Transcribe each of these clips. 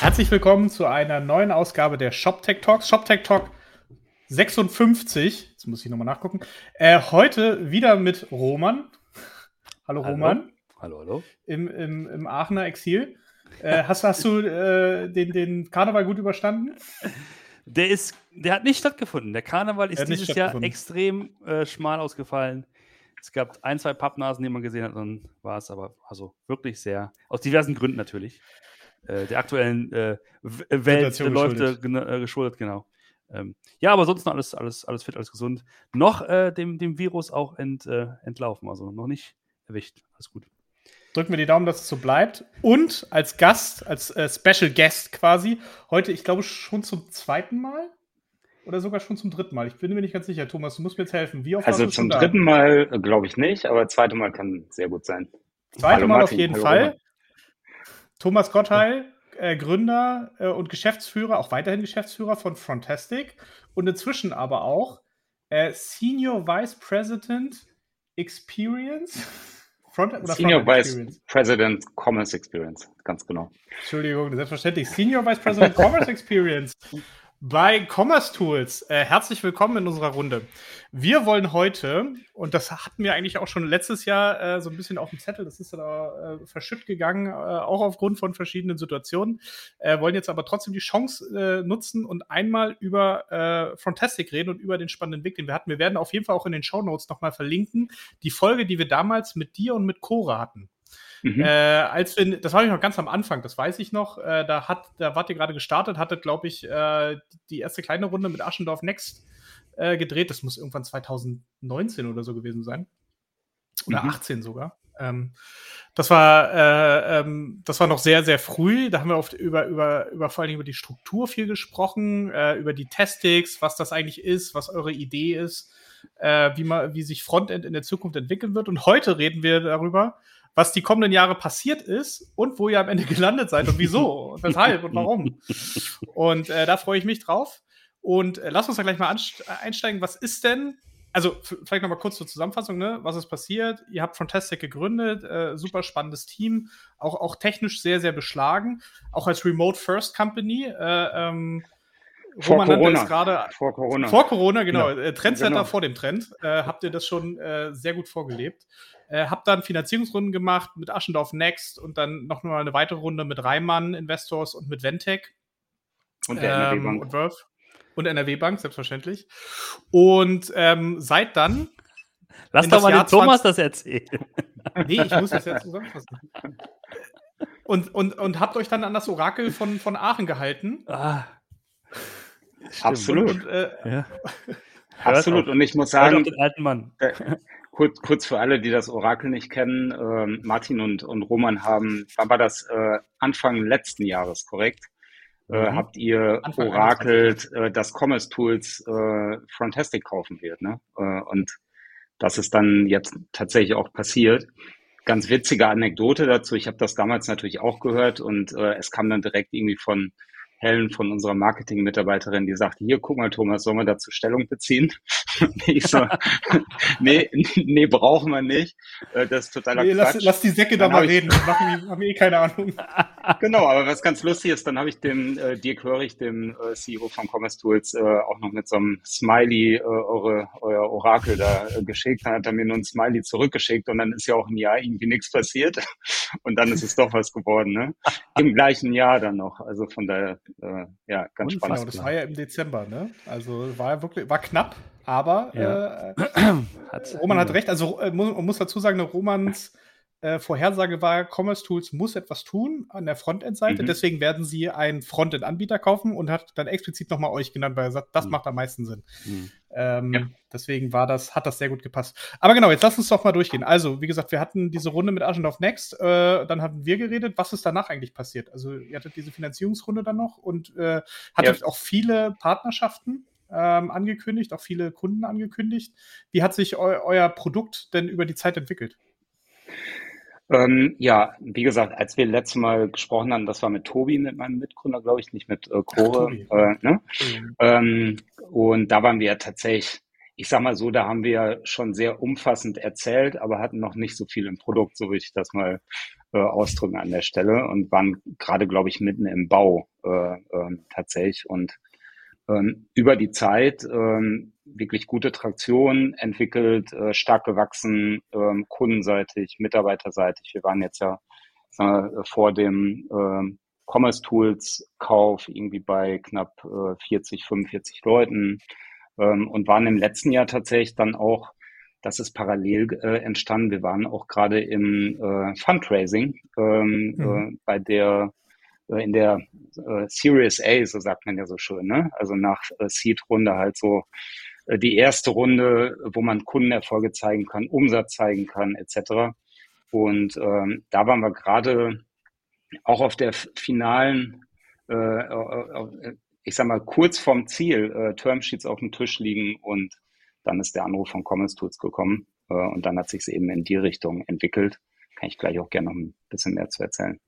Herzlich willkommen zu einer neuen Ausgabe der ShopTech Talks. ShopTech Talk 56. Jetzt muss ich nochmal nachgucken. Äh, heute wieder mit Roman. Hallo, hallo. Roman. Hallo, hallo. Im, im, im Aachener Exil. Äh, hast, hast du äh, den, den Karneval gut überstanden? Der ist, der hat nicht stattgefunden. Der Karneval ist dieses Jahr extrem äh, schmal ausgefallen. Es gab ein, zwei Pappnasen, die man gesehen hat, dann war es aber also wirklich sehr, aus diversen Gründen natürlich. Äh, der aktuellen äh, Welt läuft äh, geschuldet, genau. Ähm, ja, aber sonst alles, alles, alles fit, alles gesund. Noch äh, dem, dem Virus auch ent, äh, entlaufen, also noch nicht erwischt. Alles gut. Drücken wir die Daumen, dass es so bleibt. Und als Gast, als äh, Special Guest quasi, heute, ich glaube, schon zum zweiten Mal oder sogar schon zum dritten Mal. Ich bin mir nicht ganz sicher. Thomas, du musst mir jetzt helfen. Wie oft also zum dritten Mal glaube ich nicht, aber zweite Mal kann sehr gut sein. Zweite Hallo Mal Martin. auf jeden Hallo Fall. Robert. Thomas Gottheil, äh, Gründer äh, und Geschäftsführer, auch weiterhin Geschäftsführer von Frontastic und inzwischen aber auch äh, Senior Vice President Experience. Front Senior Front Vice Experience? President Commerce Experience, ganz genau. Entschuldigung, selbstverständlich. Senior Vice President Commerce Experience bei Commerce Tools. Äh, herzlich willkommen in unserer Runde. Wir wollen heute, und das hatten wir eigentlich auch schon letztes Jahr äh, so ein bisschen auf dem Zettel, das ist da äh, verschütt gegangen, äh, auch aufgrund von verschiedenen Situationen, äh, wollen jetzt aber trotzdem die Chance äh, nutzen und einmal über äh, Frontastic reden und über den spannenden Weg, den wir hatten. Wir werden auf jeden Fall auch in den Show Notes nochmal verlinken, die Folge, die wir damals mit dir und mit Cora hatten. Mhm. Äh, als wir, das war ich noch ganz am Anfang, das weiß ich noch. Äh, da hat, da wart ihr gerade gestartet, hattet, glaube ich, äh, die erste kleine Runde mit Aschendorf Next äh, gedreht. Das muss irgendwann 2019 oder so gewesen sein. Oder mhm. 18 sogar. Ähm, das war, äh, ähm, das war noch sehr, sehr früh. Da haben wir oft über, über, über vor allen Dingen über die Struktur viel gesprochen, äh, über die Testix, was das eigentlich ist, was eure Idee ist, wie man, wie sich Frontend in der Zukunft entwickeln wird. Und heute reden wir darüber, was die kommenden Jahre passiert ist und wo ihr am Ende gelandet seid und wieso und weshalb und warum. Und äh, da freue ich mich drauf. Und äh, lass uns da gleich mal einsteigen. Was ist denn, also vielleicht noch mal kurz zur Zusammenfassung, ne? was ist passiert? Ihr habt Fantastic gegründet, äh, super spannendes Team, auch, auch technisch sehr, sehr beschlagen, auch als Remote First Company. Äh, ähm, vor Corona. Grade, vor Corona. Vor Corona, genau. Ja. Äh, Trendsetter genau. vor dem Trend. Äh, habt ihr das schon äh, sehr gut vorgelebt. Äh, hab dann Finanzierungsrunden gemacht mit Aschendorf Next und dann noch mal eine weitere Runde mit Reimann Investors und mit Ventec. Und der NRW Bank. Ähm, und Verve. Und NRW Bank, selbstverständlich. Und ähm, seit dann. Lass doch mal Jahr den Thomas 20... das erzählen. Nee, ich muss das jetzt zusammenfassen. Und, und, und habt euch dann an das Orakel von, von Aachen gehalten. Ah. Absolut. Und, äh, ja. Absolut. Und ich muss sagen, kurz, kurz für alle, die das Orakel nicht kennen, äh, Martin und, und Roman haben, war das äh, Anfang letzten Jahres, korrekt? Äh, mhm. habt ihr Anfang orakelt, äh, dass Commerce Tools äh, Frontastic kaufen wird. Ne? Äh, und das ist dann jetzt tatsächlich auch passiert. Ganz witzige Anekdote dazu. Ich habe das damals natürlich auch gehört und äh, es kam dann direkt irgendwie von Helen von unserer Marketing-Mitarbeiterin, die sagte, hier, guck mal, Thomas, sollen wir dazu Stellung beziehen? ich so, nee, nee, brauchen wir nicht. Äh, das ist totaler nee, Quatsch. Lass, lass die Säcke da mal reden, machen, haben eh keine Ahnung. Genau, aber was ganz lustig ist, dann habe ich dem äh, Dirk Hörig, dem äh, CEO von Commerce Tools, äh, auch noch mit so einem Smiley äh, eure, euer Orakel da äh, geschickt. Dann hat er mir nur ein Smiley zurückgeschickt und dann ist ja auch ein Jahr irgendwie nichts passiert. Und dann ist es doch was geworden, ne? Im gleichen Jahr dann noch. Also von daher äh, ja, ganz Unfair. spannend. Das war ja im Dezember, ne? Also war ja wirklich, war knapp, aber ja. äh, Roman hat recht. Also äh, muss, man muss dazu sagen, Romans äh, Vorhersage war, Commerce Tools muss etwas tun an der Frontend-Seite. Mhm. Deswegen werden sie einen Frontend-Anbieter kaufen und hat dann explizit nochmal euch genannt, weil er sagt, das mhm. macht am meisten Sinn. Mhm. Ähm, ja. Deswegen war das, hat das sehr gut gepasst. Aber genau, jetzt lass uns doch mal durchgehen. Also, wie gesagt, wir hatten diese Runde mit Agendorf Next, äh, dann hatten wir geredet. Was ist danach eigentlich passiert? Also, ihr hattet diese Finanzierungsrunde dann noch und äh, hattet ja. auch viele Partnerschaften ähm, angekündigt, auch viele Kunden angekündigt. Wie hat sich eu euer Produkt denn über die Zeit entwickelt? Ähm, ja, wie gesagt, als wir letztes Mal gesprochen haben, das war mit Tobi, mit meinem Mitgründer, glaube ich, nicht mit äh, Core. Äh, ne? mhm. ähm, und da waren wir ja tatsächlich, ich sag mal so, da haben wir schon sehr umfassend erzählt, aber hatten noch nicht so viel im Produkt, so will ich das mal äh, ausdrücken an der Stelle und waren gerade, glaube ich, mitten im Bau äh, äh, tatsächlich und ähm, über die Zeit ähm, wirklich gute Traktion entwickelt, äh, stark gewachsen, ähm, kundenseitig, mitarbeiterseitig. Wir waren jetzt ja wir, vor dem äh, Commerce Tools Kauf irgendwie bei knapp äh, 40, 45 Leuten ähm, und waren im letzten Jahr tatsächlich dann auch, das ist parallel äh, entstanden. Wir waren auch gerade im äh, Fundraising ähm, mhm. äh, bei der äh, in der äh, Series A, so sagt man ja so schön, ne? Also nach äh, Seed-Runde halt so äh, die erste Runde, wo man Kundenerfolge zeigen kann, Umsatz zeigen kann, etc. Und ähm, da waren wir gerade auch auf der finalen, äh, äh, ich sag mal, kurz vorm Ziel, äh, Termsheets auf dem Tisch liegen und dann ist der Anruf von Commerce Tools gekommen äh, und dann hat sich es eben in die Richtung entwickelt. Kann ich gleich auch gerne noch ein bisschen mehr zu erzählen.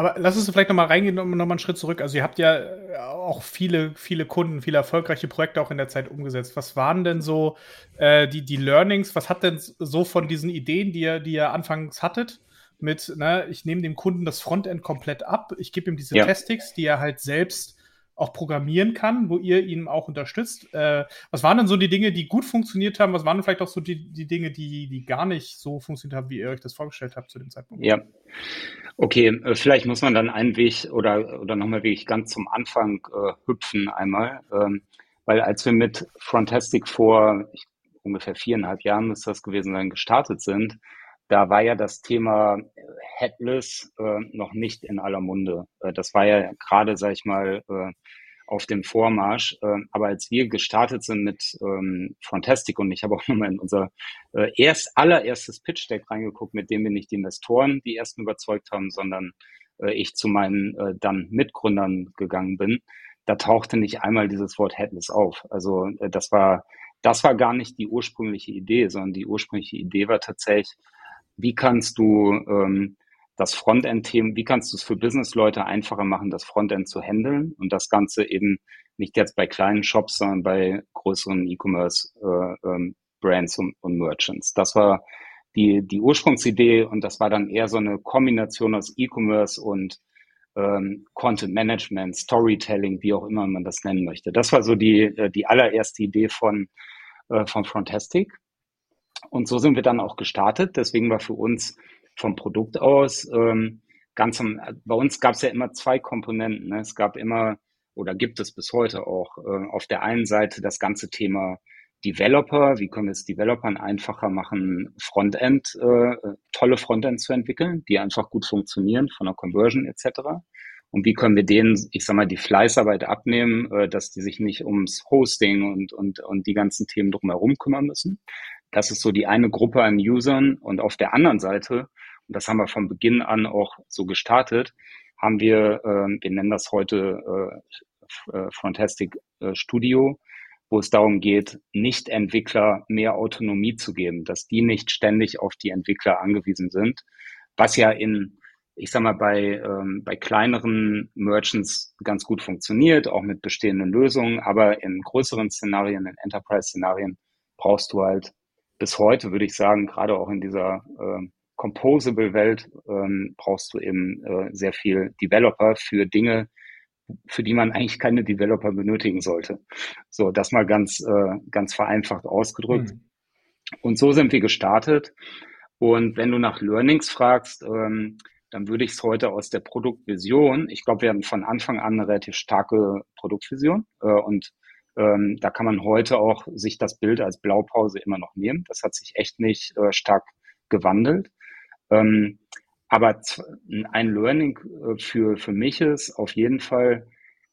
Aber lass uns vielleicht nochmal reingehen und nochmal einen Schritt zurück. Also ihr habt ja äh, auch viele, viele Kunden, viele erfolgreiche Projekte auch in der Zeit umgesetzt. Was waren denn so äh, die, die Learnings? Was hat denn so von diesen Ideen, die ihr, die ihr anfangs hattet, mit, ne, ich nehme dem Kunden das Frontend komplett ab, ich gebe ihm diese ja. Testings, die er halt selbst auch programmieren kann, wo ihr ihn auch unterstützt. Äh, was waren denn so die Dinge, die gut funktioniert haben? Was waren vielleicht auch so die, die Dinge, die, die gar nicht so funktioniert haben, wie ihr euch das vorgestellt habt zu dem Zeitpunkt? Ja. Okay, äh, vielleicht muss man dann einen Weg oder, oder nochmal wirklich ganz zum Anfang äh, hüpfen einmal. Ähm, weil als wir mit Frontastic vor ungefähr viereinhalb Jahren muss das gewesen sein, gestartet sind, da war ja das Thema Headless äh, noch nicht in aller Munde. Äh, das war ja gerade, sag ich mal, äh, auf dem Vormarsch. Äh, aber als wir gestartet sind mit ähm, Fantastic und ich habe auch nochmal in unser äh, erst allererstes Pitch Deck reingeguckt, mit dem wir nicht die Investoren die ersten überzeugt haben, sondern äh, ich zu meinen äh, dann Mitgründern gegangen bin, da tauchte nicht einmal dieses Wort Headless auf. Also äh, das war das war gar nicht die ursprüngliche Idee, sondern die ursprüngliche Idee war tatsächlich, wie kannst du ähm, das Frontend-Thema, wie kannst du es für Business-Leute einfacher machen, das Frontend zu handeln und das Ganze eben nicht jetzt bei kleinen Shops, sondern bei größeren E-Commerce-Brands äh, ähm, und, und Merchants. Das war die, die Ursprungsidee und das war dann eher so eine Kombination aus E-Commerce und ähm, Content Management, Storytelling, wie auch immer man das nennen möchte. Das war so die, äh, die allererste Idee von, äh, von Frontastic. Und so sind wir dann auch gestartet. Deswegen war für uns vom Produkt aus ähm, ganz am, bei uns gab es ja immer zwei Komponenten. Ne? Es gab immer oder gibt es bis heute auch äh, auf der einen Seite das ganze Thema Developer, wie können wir es Developern einfacher machen, Frontend, äh, tolle Frontend zu entwickeln, die einfach gut funktionieren von der Conversion etc. Und wie können wir denen, ich sag mal, die Fleißarbeit abnehmen, äh, dass die sich nicht ums Hosting und, und, und die ganzen Themen drumherum kümmern müssen. Das ist so die eine Gruppe an Usern. Und auf der anderen Seite, und das haben wir von Beginn an auch so gestartet, haben wir, äh, wir nennen das heute äh, äh, Fantastic äh, Studio, wo es darum geht, Nicht-Entwickler mehr Autonomie zu geben, dass die nicht ständig auf die Entwickler angewiesen sind, was ja in, ich sag mal, bei, ähm, bei kleineren Merchants ganz gut funktioniert, auch mit bestehenden Lösungen, aber in größeren Szenarien, in Enterprise-Szenarien brauchst du halt bis heute würde ich sagen, gerade auch in dieser äh, Composable-Welt ähm, brauchst du eben äh, sehr viel Developer für Dinge, für die man eigentlich keine Developer benötigen sollte. So, das mal ganz, äh, ganz vereinfacht ausgedrückt. Mhm. Und so sind wir gestartet. Und wenn du nach Learnings fragst, ähm, dann würde ich es heute aus der Produktvision, ich glaube, wir hatten von Anfang an eine relativ starke Produktvision äh, und ähm, da kann man heute auch sich das Bild als Blaupause immer noch nehmen. Das hat sich echt nicht äh, stark gewandelt. Ähm, aber ein Learning äh, für, für mich ist auf jeden Fall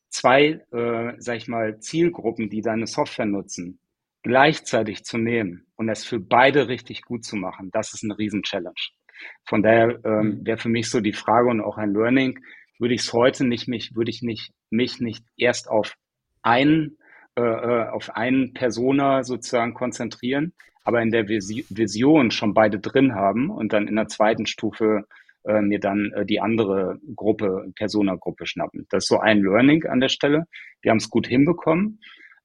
zwei, äh, sag ich mal, Zielgruppen, die deine Software nutzen, gleichzeitig zu nehmen und es für beide richtig gut zu machen. Das ist eine Riesen-Challenge. Von daher ähm, mhm. wäre für mich so die Frage und auch ein Learning, würde ich es heute nicht, mich, würde ich nicht, mich nicht erst auf einen äh, äh, auf einen Persona sozusagen konzentrieren, aber in der Vision schon beide drin haben und dann in der zweiten Stufe äh, mir dann äh, die andere Gruppe, Persona-Gruppe schnappen. Das ist so ein Learning an der Stelle. Wir haben es gut hinbekommen.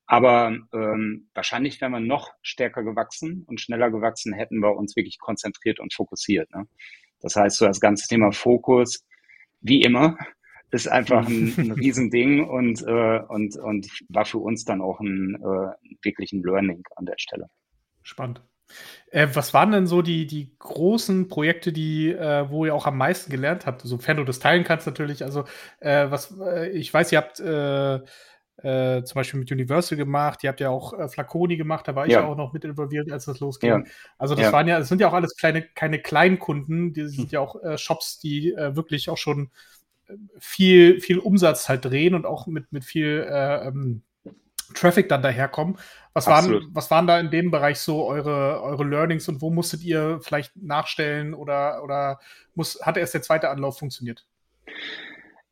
Aber ähm, wahrscheinlich wären wir noch stärker gewachsen und schneller gewachsen, hätten wir uns wirklich konzentriert und fokussiert. Ne? Das heißt, so das ganze Thema Fokus, wie immer, ist einfach ein, ein Riesending und, äh, und, und war für uns dann auch ein äh, wirklich ein Learning an der Stelle. Spannend. Äh, was waren denn so die, die großen Projekte, die, äh, wo ihr auch am meisten gelernt habt, sofern du das teilen kannst natürlich. Also, äh, was, äh, ich weiß, ihr habt äh, äh, zum Beispiel mit Universal gemacht, ihr habt ja auch Flaconi gemacht, da war ich ja auch noch mit involviert, als das losging. Ja. Also das ja. waren ja, das sind ja auch alles kleine, keine Kleinkunden, die sind ja auch Shops, die wirklich auch schon viel, viel Umsatz halt drehen und auch mit, mit viel äh, ähm, Traffic dann daherkommen. Was waren, was waren da in dem Bereich so eure, eure Learnings und wo musstet ihr vielleicht nachstellen oder, oder muss, hat erst der zweite Anlauf funktioniert?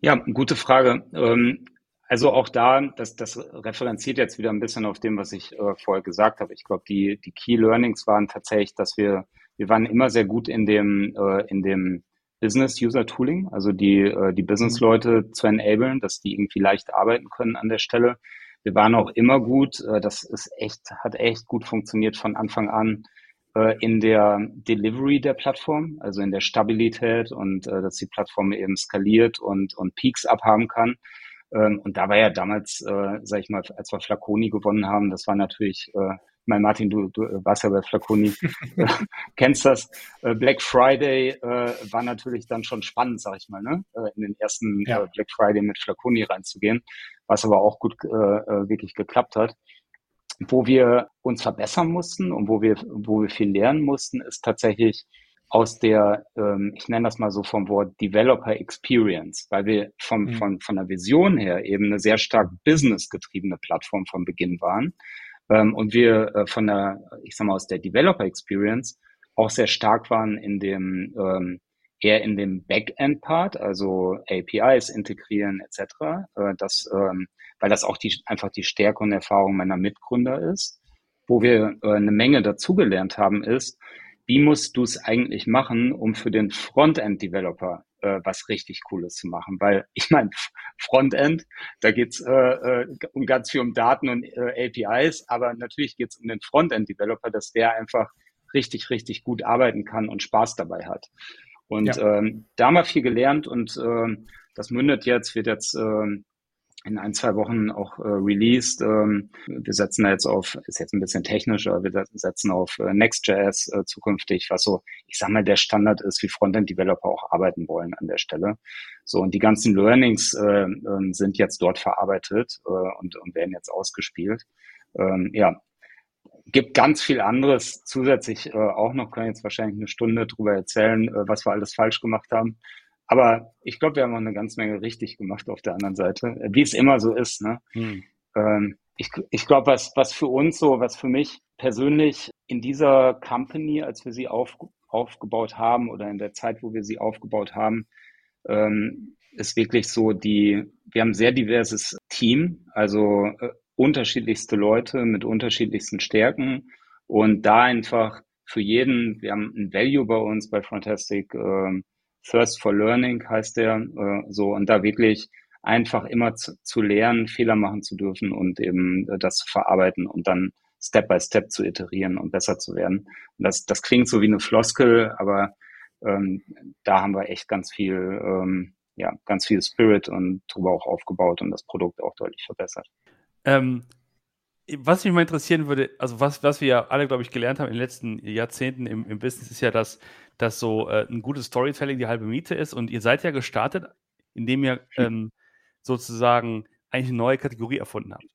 Ja, gute Frage. Ähm, also auch da, das, das referenziert jetzt wieder ein bisschen auf dem, was ich äh, vorher gesagt habe. Ich glaube, die, die Key Learnings waren tatsächlich, dass wir, wir waren immer sehr gut in dem, äh, in dem Business User Tooling, also die, äh, die Business-Leute mhm. zu enablen, dass die irgendwie leicht arbeiten können an der Stelle. Wir waren auch immer gut, äh, das ist echt, hat echt gut funktioniert von Anfang an äh, in der Delivery der Plattform, also in der Stabilität und äh, dass die Plattform eben skaliert und, und Peaks abhaben kann. Ähm, und da war ja damals, äh, sag ich mal, als wir Flaconi gewonnen haben, das war natürlich, äh, mein Martin, du, du warst ja bei Flaconi, äh, kennst das. Äh, Black Friday äh, war natürlich dann schon spannend, sag ich mal, ne? Äh, in den ersten ja. äh, Black Friday mit Flaconi reinzugehen, was aber auch gut äh, äh, wirklich geklappt hat. Wo wir uns verbessern mussten und wo wir, wo wir viel lernen mussten, ist tatsächlich aus der, ähm, ich nenne das mal so vom Wort Developer Experience, weil wir vom, mhm. von, von der Vision her eben eine sehr stark businessgetriebene Plattform von Beginn waren. Ähm, und wir äh, von der, ich sag mal, aus der Developer Experience auch sehr stark waren in dem, ähm, eher in dem Backend-Part, also APIs integrieren etc. Äh, das, ähm, weil das auch die, einfach die Stärke und Erfahrung meiner Mitgründer ist. Wo wir äh, eine Menge dazugelernt haben, ist, wie musst du es eigentlich machen, um für den Frontend-Developer äh, was richtig Cooles zu machen? Weil ich meine, Frontend, da geht's äh, äh, um ganz viel um Daten und äh, APIs, aber natürlich geht's um den Frontend-Developer, dass der einfach richtig, richtig gut arbeiten kann und Spaß dabei hat. Und ja. ähm, da haben wir viel gelernt und ähm, das mündet jetzt, wird jetzt ähm, in ein, zwei Wochen auch äh, released. Ähm, wir setzen da jetzt auf, ist jetzt ein bisschen technisch, aber wir setzen auf äh, Next.js äh, zukünftig, was so, ich sag mal, der Standard ist, wie Frontend-Developer auch arbeiten wollen an der Stelle. So, und die ganzen Learnings äh, äh, sind jetzt dort verarbeitet äh, und, und werden jetzt ausgespielt. Ähm, ja, gibt ganz viel anderes zusätzlich äh, auch noch, können jetzt wahrscheinlich eine Stunde drüber erzählen, äh, was wir alles falsch gemacht haben. Aber ich glaube, wir haben auch eine ganze Menge richtig gemacht auf der anderen Seite, wie es immer so ist. Ne? Hm. Ähm, ich ich glaube, was, was für uns so, was für mich persönlich in dieser Company, als wir sie auf, aufgebaut haben oder in der Zeit, wo wir sie aufgebaut haben, ähm, ist wirklich so die, wir haben ein sehr diverses Team, also äh, unterschiedlichste Leute mit unterschiedlichsten Stärken und da einfach für jeden, wir haben ein Value bei uns bei Fantastic, äh, First for Learning heißt der, äh, so und da wirklich einfach immer zu, zu lernen, Fehler machen zu dürfen und eben äh, das zu verarbeiten und dann Step by Step zu iterieren und besser zu werden. Und das, das klingt so wie eine Floskel, aber ähm, da haben wir echt ganz viel, ähm, ja, ganz viel Spirit und drüber auch aufgebaut und das Produkt auch deutlich verbessert. Ähm, was mich mal interessieren würde, also was, was wir ja alle, glaube ich, gelernt haben in den letzten Jahrzehnten im, im Business, ist ja, dass, dass so äh, ein gutes Storytelling die halbe Miete ist. Und ihr seid ja gestartet, indem ihr ähm, sozusagen eigentlich eine neue Kategorie erfunden habt.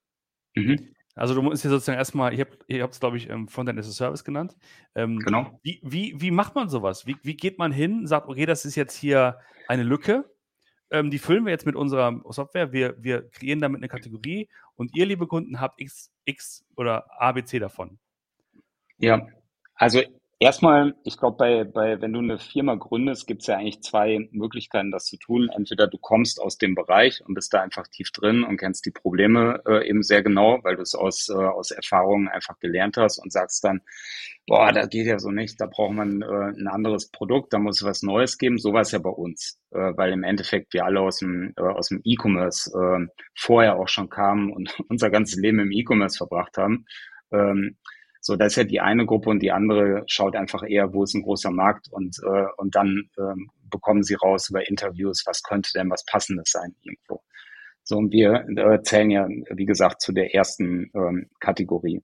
Mhm. Also du musst ja sozusagen erstmal, ihr habt ihr es, glaube ich, ähm, Frontend as a Service genannt. Ähm, genau. Wie, wie, wie macht man sowas? Wie, wie geht man hin, sagt, okay, das ist jetzt hier eine Lücke, ähm, die füllen wir jetzt mit unserer Software, wir, wir kreieren damit eine Kategorie und ihr, liebe Kunden, habt X, X oder ABC davon. Ja, also Erstmal, ich glaube, bei, bei, wenn du eine Firma gründest, gibt es ja eigentlich zwei Möglichkeiten, das zu tun. Entweder du kommst aus dem Bereich und bist da einfach tief drin und kennst die Probleme äh, eben sehr genau, weil du es aus, äh, aus Erfahrungen einfach gelernt hast und sagst dann, boah, das geht ja so nicht, da braucht man äh, ein anderes Produkt, da muss es was Neues geben. So war es ja bei uns, äh, weil im Endeffekt wir alle aus dem, äh, aus dem E-Commerce äh, vorher auch schon kamen und unser ganzes Leben im E-Commerce verbracht haben. Ähm, so, das ist ja die eine Gruppe und die andere schaut einfach eher, wo ist ein großer Markt und, äh, und dann ähm, bekommen sie raus über Interviews, was könnte denn was Passendes sein irgendwo. So, und wir äh, zählen ja, wie gesagt, zu der ersten ähm, Kategorie.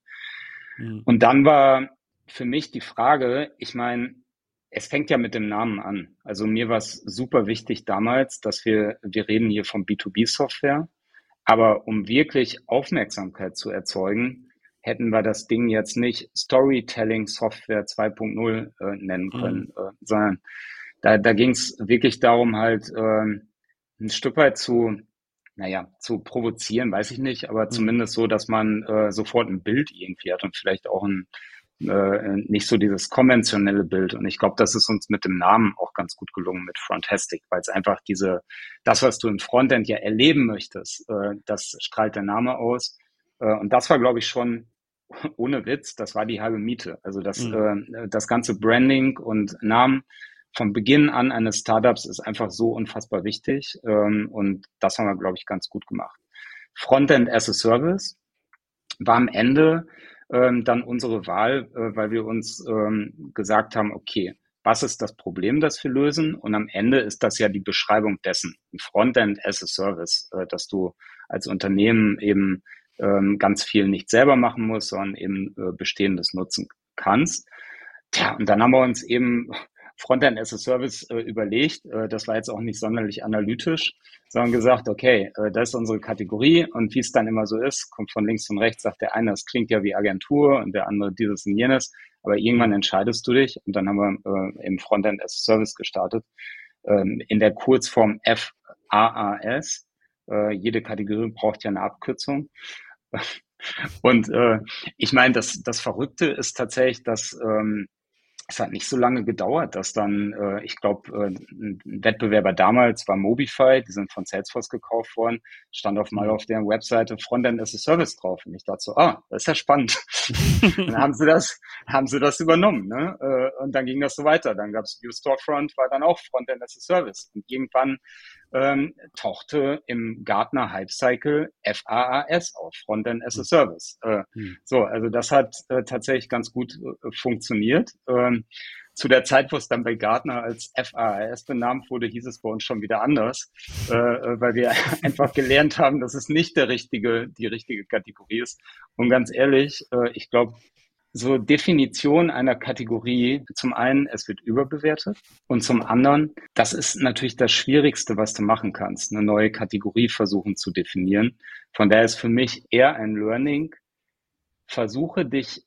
Mhm. Und dann war für mich die Frage, ich meine, es fängt ja mit dem Namen an. Also mir war es super wichtig damals, dass wir, wir reden hier von B2B-Software, aber um wirklich Aufmerksamkeit zu erzeugen, hätten wir das Ding jetzt nicht Storytelling Software 2.0 äh, nennen mhm. können, mhm. äh, sondern da, da ging es wirklich darum, halt äh, ein Stück weit zu, naja, zu provozieren, weiß ich nicht, aber mhm. zumindest so, dass man äh, sofort ein Bild irgendwie hat und vielleicht auch ein äh, nicht so dieses konventionelle Bild. Und ich glaube, das ist uns mit dem Namen auch ganz gut gelungen mit Frontastic, weil es einfach diese, das, was du im Frontend ja erleben möchtest, äh, das strahlt der Name aus. Äh, und das war, glaube ich, schon ohne Witz, das war die halbe Miete. Also das, mhm. äh, das ganze Branding und Namen von Beginn an eines Startups ist einfach so unfassbar wichtig. Ähm, und das haben wir, glaube ich, ganz gut gemacht. Frontend as a Service war am Ende ähm, dann unsere Wahl, äh, weil wir uns ähm, gesagt haben, okay, was ist das Problem, das wir lösen? Und am Ende ist das ja die Beschreibung dessen, ein Frontend as a Service, äh, dass du als Unternehmen eben ähm, ganz viel nicht selber machen musst, sondern eben äh, Bestehendes nutzen kannst. Tja, und dann haben wir uns eben Frontend as a Service äh, überlegt. Äh, das war jetzt auch nicht sonderlich analytisch, sondern gesagt, okay, äh, das ist unsere Kategorie und wie es dann immer so ist, kommt von links und rechts, sagt der eine, das klingt ja wie Agentur und der andere dieses und jenes, aber irgendwann entscheidest du dich und dann haben wir äh, im Frontend as a Service gestartet. Ähm, in der Kurzform FAAS. Äh, jede Kategorie braucht ja eine Abkürzung. Und äh, ich meine, das, das Verrückte ist tatsächlich, dass ähm, es hat nicht so lange gedauert, dass dann, äh, ich glaube, äh, ein Wettbewerber damals war Mobify, die sind von Salesforce gekauft worden, stand auf mal mhm. auf deren Webseite Frontend as a Service drauf. Und ich dachte so, ah, das ist ja spannend. dann haben sie das, haben sie das übernommen. Ne? Äh, und dann ging das so weiter. Dann gab es View Storefront, war dann auch Frontend as a Service. Und irgendwann ähm, tauchte im Gartner Hype Cycle FAAS auf, Frontend as a hm. Service. Äh, mhm. So, also das hat äh, tatsächlich ganz gut äh, funktioniert. Ähm, zu der Zeit, wo es dann bei Gartner als FAAS benannt wurde, hieß es bei uns schon wieder anders, äh, äh weil wir einfach gelernt haben, dass es nicht der richtige, die richtige Kategorie ist. Und ganz ehrlich, äh, ich glaube, so Definition einer Kategorie, zum einen, es wird überbewertet und zum anderen, das ist natürlich das Schwierigste, was du machen kannst, eine neue Kategorie versuchen zu definieren. Von daher ist für mich eher ein Learning, versuche dich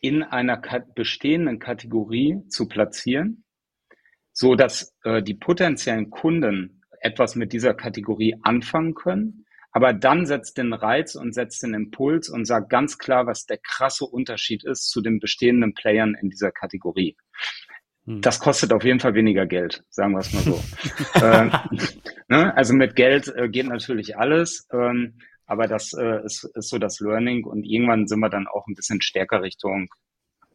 in einer bestehenden Kategorie zu platzieren, so dass äh, die potenziellen Kunden etwas mit dieser Kategorie anfangen können aber dann setzt den Reiz und setzt den Impuls und sagt ganz klar, was der krasse Unterschied ist zu den bestehenden Playern in dieser Kategorie. Hm. Das kostet auf jeden Fall weniger Geld, sagen wir es mal so. äh, ne? Also mit Geld äh, geht natürlich alles, ähm, aber das äh, ist, ist so das Learning und irgendwann sind wir dann auch ein bisschen stärker Richtung,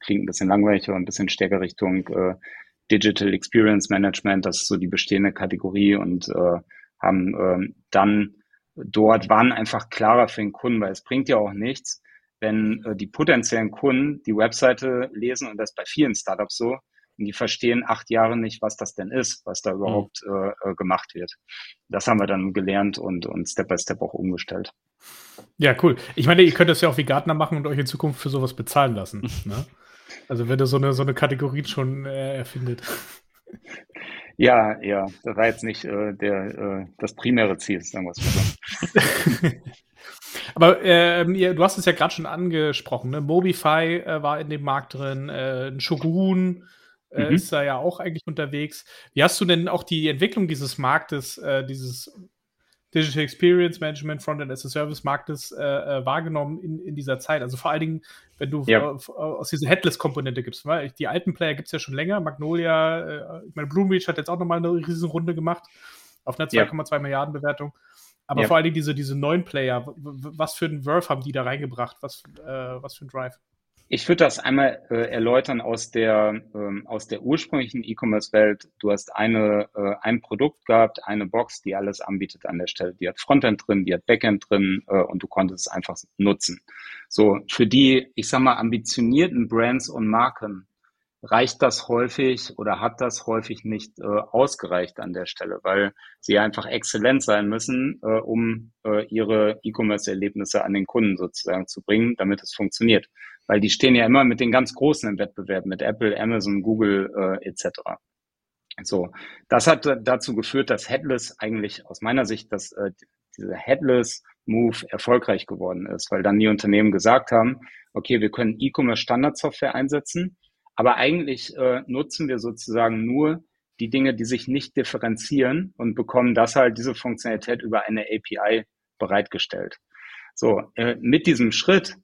klingt ein bisschen langweilig, aber ein bisschen stärker Richtung äh, Digital Experience Management, das ist so die bestehende Kategorie und äh, haben äh, dann dort waren einfach klarer für den Kunden, weil es bringt ja auch nichts, wenn äh, die potenziellen Kunden die Webseite lesen und das bei vielen Startups so, und die verstehen acht Jahre nicht, was das denn ist, was da mhm. überhaupt äh, äh, gemacht wird. Das haben wir dann gelernt und, und Step by Step auch umgestellt. Ja, cool. Ich meine, ihr könnt das ja auch wie Gartner machen und euch in Zukunft für sowas bezahlen lassen. ne? Also wenn ihr so eine, so eine Kategorie schon äh, erfindet. Ja, ja, das war jetzt nicht äh, der, äh, das primäre Ziel, sagen wir es mal so. Aber ihr, du hast es ja gerade schon angesprochen, ne? Mobify äh, war in dem Markt drin, äh, ein Shogun äh, mhm. ist da ja auch eigentlich unterwegs. Wie hast du denn auch die Entwicklung dieses Marktes, äh, dieses Digital Experience Management, Frontend as a Service Marktes äh, äh, wahrgenommen in, in dieser Zeit? Also vor allen Dingen, wenn du ja. äh, aus dieser Headless-Komponente gibst, weil die alten Player gibt es ja schon länger. Magnolia, äh, ich meine, Bloomreach hat jetzt auch nochmal eine riesen Runde gemacht auf einer 2,2 ja. Milliarden Bewertung. Aber ja. vor allen Dingen diese, diese neuen Player, was für einen Verve haben die da reingebracht? Was, äh, was für ein Drive? Ich würde das einmal äh, erläutern aus der, ähm, aus der ursprünglichen E-Commerce-Welt. Du hast eine, äh, ein Produkt gehabt, eine Box, die alles anbietet an der Stelle. Die hat Frontend drin, die hat Backend drin äh, und du konntest es einfach nutzen. So, für die, ich sag mal, ambitionierten Brands und Marken reicht das häufig oder hat das häufig nicht äh, ausgereicht an der Stelle, weil sie einfach exzellent sein müssen, äh, um äh, ihre E-Commerce-Erlebnisse an den Kunden sozusagen zu bringen, damit es funktioniert. Weil die stehen ja immer mit den ganz Großen im Wettbewerb, mit Apple, Amazon, Google äh, etc. So, das hat dazu geführt, dass Headless eigentlich aus meiner Sicht, dass äh, dieser Headless Move erfolgreich geworden ist, weil dann die Unternehmen gesagt haben, okay, wir können E-Commerce Standardsoftware einsetzen, aber eigentlich äh, nutzen wir sozusagen nur die Dinge, die sich nicht differenzieren und bekommen das halt diese Funktionalität über eine API bereitgestellt. So, äh, mit diesem Schritt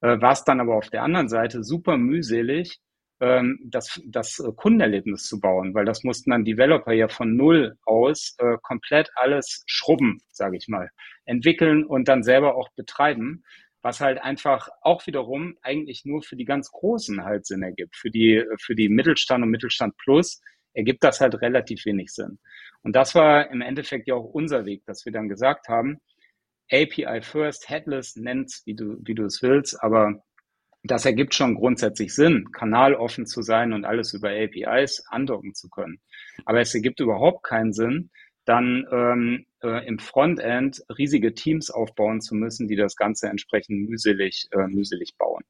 äh, war es dann aber auf der anderen Seite super mühselig, ähm, das, das äh, Kundenerlebnis zu bauen, weil das mussten dann Developer ja von null aus äh, komplett alles schrubben, sage ich mal, entwickeln und dann selber auch betreiben was halt einfach auch wiederum eigentlich nur für die ganz Großen halt Sinn ergibt. Für die, für die Mittelstand und Mittelstand Plus ergibt das halt relativ wenig Sinn. Und das war im Endeffekt ja auch unser Weg, dass wir dann gesagt haben, API First, Headless, nennt wie du, wie du es willst, aber das ergibt schon grundsätzlich Sinn, kanaloffen zu sein und alles über APIs andocken zu können. Aber es ergibt überhaupt keinen Sinn, dann ähm, äh, im Frontend riesige Teams aufbauen zu müssen, die das Ganze entsprechend mühselig, äh, mühselig bauen.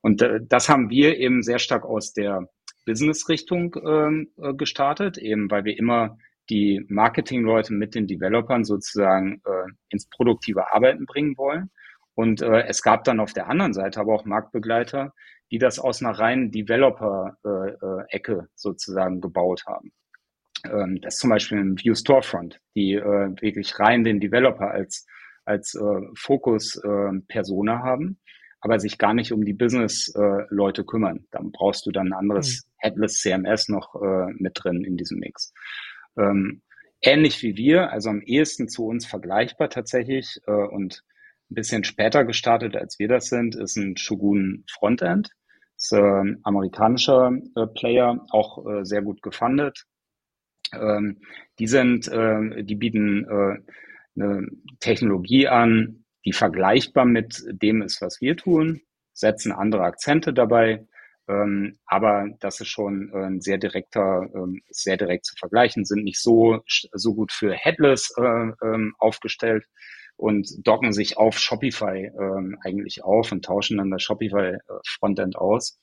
Und äh, das haben wir eben sehr stark aus der Business-Richtung ähm, äh, gestartet, eben weil wir immer die Marketing-Leute mit den Developern sozusagen äh, ins produktive Arbeiten bringen wollen. Und äh, es gab dann auf der anderen Seite aber auch Marktbegleiter, die das aus einer reinen Developer-Ecke äh, äh, sozusagen gebaut haben. Ähm, das ist zum Beispiel ein View Storefront, die äh, wirklich rein den Developer als, als äh, Fokus-Persona äh, haben, aber sich gar nicht um die Business-Leute kümmern. Dann brauchst du dann ein anderes mhm. Headless CMS noch äh, mit drin in diesem Mix. Ähm, ähnlich wie wir, also am ehesten zu uns vergleichbar tatsächlich äh, und ein bisschen später gestartet, als wir das sind, ist ein Shogun Frontend. Das ist ein äh, amerikanischer äh, Player, auch äh, sehr gut gefundet, ähm, die sind, äh, die bieten äh, eine Technologie an, die vergleichbar mit dem ist, was wir tun, setzen andere Akzente dabei, ähm, aber das ist schon äh, ein sehr direkter, ähm, sehr direkt zu vergleichen, sind nicht so, so gut für Headless äh, ähm, aufgestellt und docken sich auf Shopify ähm, eigentlich auf und tauschen dann das Shopify äh, Frontend aus.